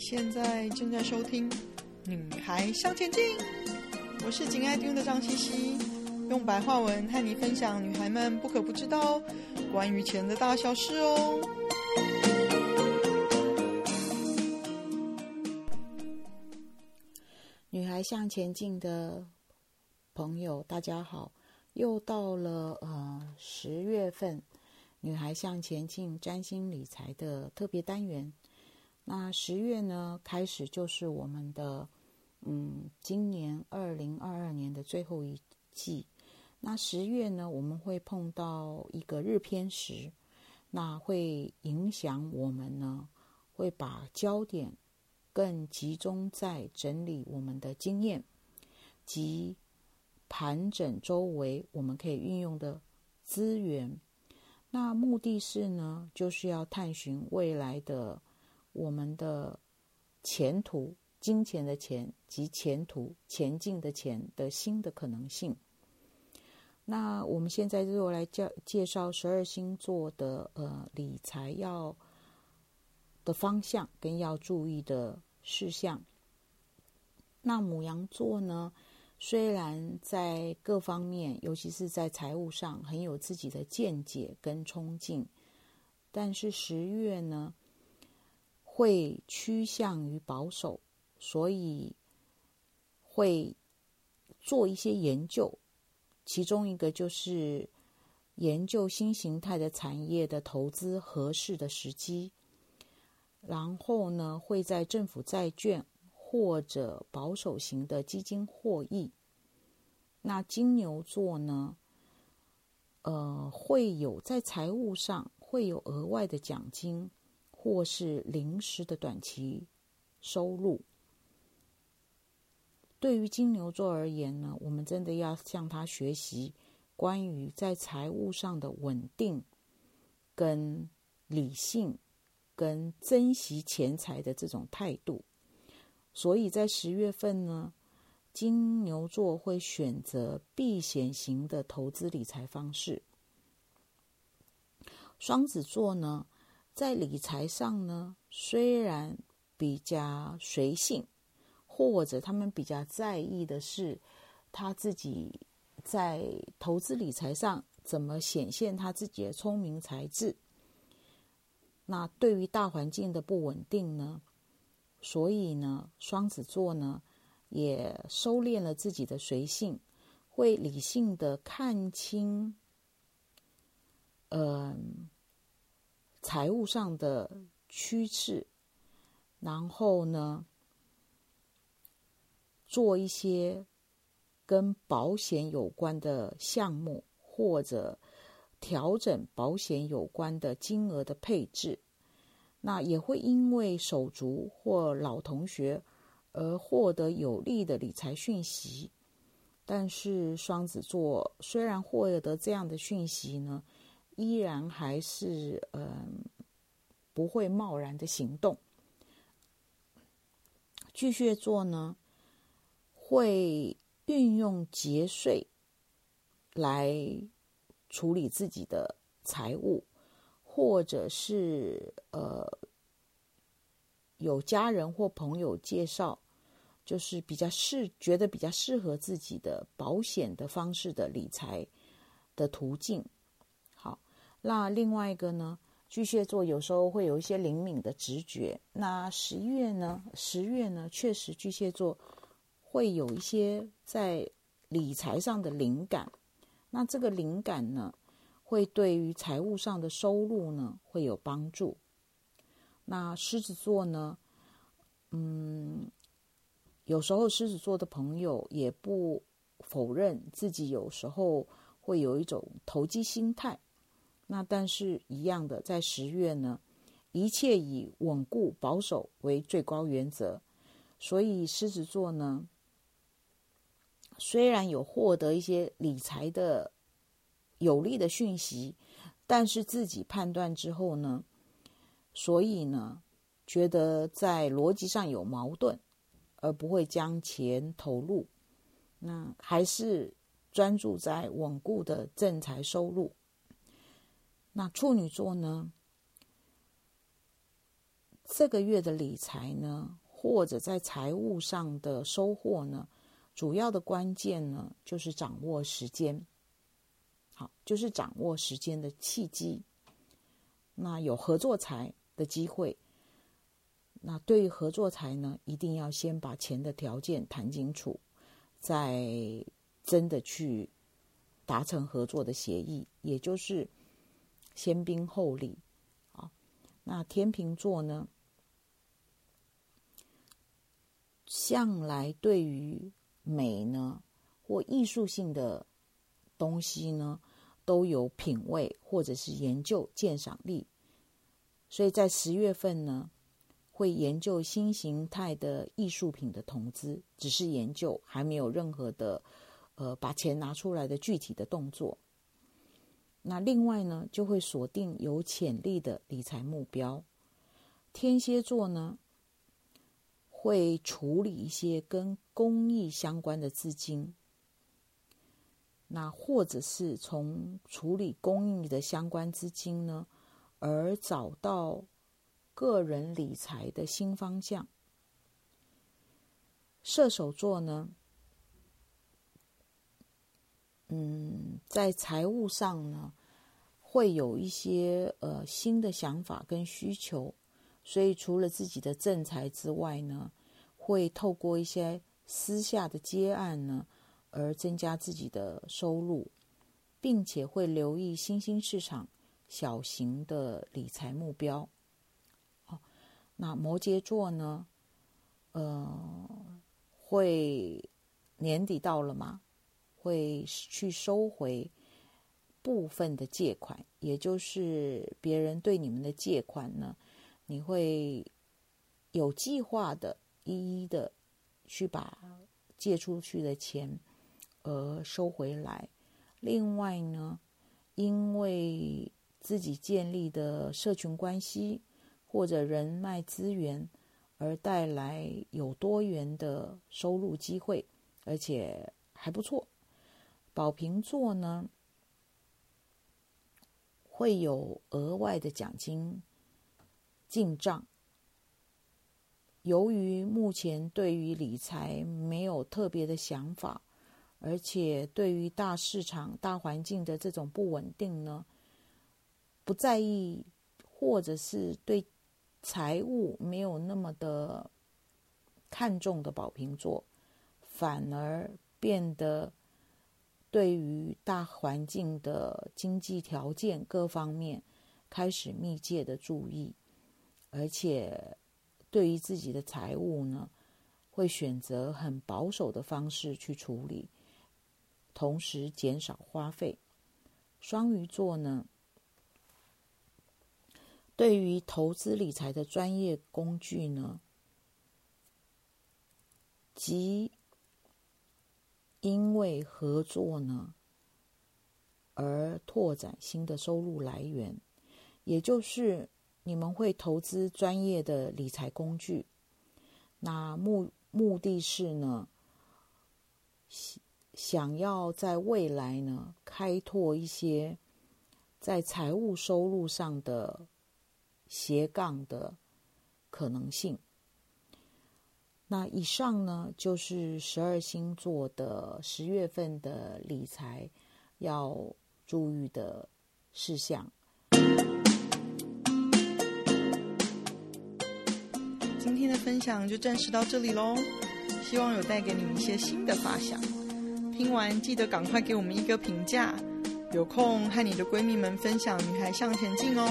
现在正在收听《女孩向前进》，我是紧爱听的张茜茜，用白话文和你分享女孩们不可不知道关于钱的大小事哦。女孩向前进的朋友，大家好，又到了呃十月份，女孩向前进占星理财的特别单元。那十月呢，开始就是我们的，嗯，今年二零二二年的最后一季。那十月呢，我们会碰到一个日偏食，那会影响我们呢，会把焦点更集中在整理我们的经验及盘整周围我们可以运用的资源。那目的是呢，就是要探寻未来的。我们的前途，金钱的钱及前途，前进的钱的新的可能性。那我们现在就来介介绍十二星座的呃理财要的方向跟要注意的事项。那母羊座呢，虽然在各方面，尤其是在财务上很有自己的见解跟冲劲，但是十月呢，会趋向于保守，所以会做一些研究，其中一个就是研究新形态的产业的投资合适的时机。然后呢，会在政府债券或者保守型的基金获益。那金牛座呢，呃，会有在财务上会有额外的奖金。或是临时的短期收入，对于金牛座而言呢，我们真的要向他学习关于在财务上的稳定、跟理性、跟珍惜钱财的这种态度。所以在十月份呢，金牛座会选择避险型的投资理财方式。双子座呢，在理财上呢，虽然比较随性，或者他们比较在意的是他自己在投资理财上怎么显现他自己的聪明才智。那对于大环境的不稳定呢，所以呢，双子座呢也收敛了自己的随性，会理性的看清，呃。财务上的趋势，然后呢，做一些跟保险有关的项目，或者调整保险有关的金额的配置。那也会因为手足或老同学而获得有利的理财讯息。但是双子座虽然获得这样的讯息呢，依然还是嗯、呃，不会贸然的行动。巨蟹座呢，会运用节税来处理自己的财务，或者是呃有家人或朋友介绍，就是比较适觉得比较适合自己的保险的方式的理财的途径。那另外一个呢，巨蟹座有时候会有一些灵敏的直觉。那十一月呢，十月呢，确实巨蟹座会有一些在理财上的灵感。那这个灵感呢，会对于财务上的收入呢会有帮助。那狮子座呢，嗯，有时候狮子座的朋友也不否认自己有时候会有一种投机心态。那但是，一样的，在十月呢，一切以稳固保守为最高原则。所以，狮子座呢，虽然有获得一些理财的有利的讯息，但是自己判断之后呢，所以呢，觉得在逻辑上有矛盾，而不会将钱投入。那还是专注在稳固的正财收入。那处女座呢，这个月的理财呢，或者在财务上的收获呢，主要的关键呢，就是掌握时间。好，就是掌握时间的契机。那有合作财的机会，那对于合作财呢，一定要先把钱的条件谈清楚，再真的去达成合作的协议，也就是先兵后礼。啊，那天秤座呢，向来对于美呢或艺术性的东西呢，都有品味或者是研究鉴赏力，所以在十月份呢，会研究新形态的艺术品的投资，只是研究，还没有任何的呃把钱拿出来的具体的动作。那另外呢，就会锁定有潜力的理财目标。天蝎座呢，会处理一些跟公益相关的资金。那或者是从处理公益的相关资金呢，而找到个人理财的新方向。射手座呢，嗯，在财务上呢，会有一些呃新的想法跟需求，所以除了自己的正财之外呢，会透过一些私下的接案呢。而增加自己的收入，并且会留意新兴市场小型的理财目标。哦，那摩羯座呢？呃，会年底到了嘛，会去收回部分的借款，也就是别人对你们的借款呢，你会有计划的一一的去把借出去的钱。而收回来。另外呢，因为自己建立的社群关系或者人脉资源，而带来有多元的收入机会，而且还不错。宝瓶座呢，会有额外的奖金进账。由于目前对于理财没有特别的想法。而且对于大市场、大环境的这种不稳定呢，不在意，或者是对财务没有那么的看重的宝瓶座，反而变得对于大环境的经济条件各方面开始密切的注意，而且对于自己的财务呢，会选择很保守的方式去处理。同时减少花费。双鱼座呢，对于投资理财的专业工具呢，即因为合作呢而拓展新的收入来源，也就是你们会投资专业的理财工具，那目目的是呢，想要在未来呢，开拓一些在财务收入上的斜杠的可能性。那以上呢，就是十二星座的十月份的理财要注意的事项。今天的分享就暂时到这里喽，希望有带给你们一些新的发想。听完记得赶快给我们一个评价，有空和你的闺蜜们分享《女孩向前进》哦。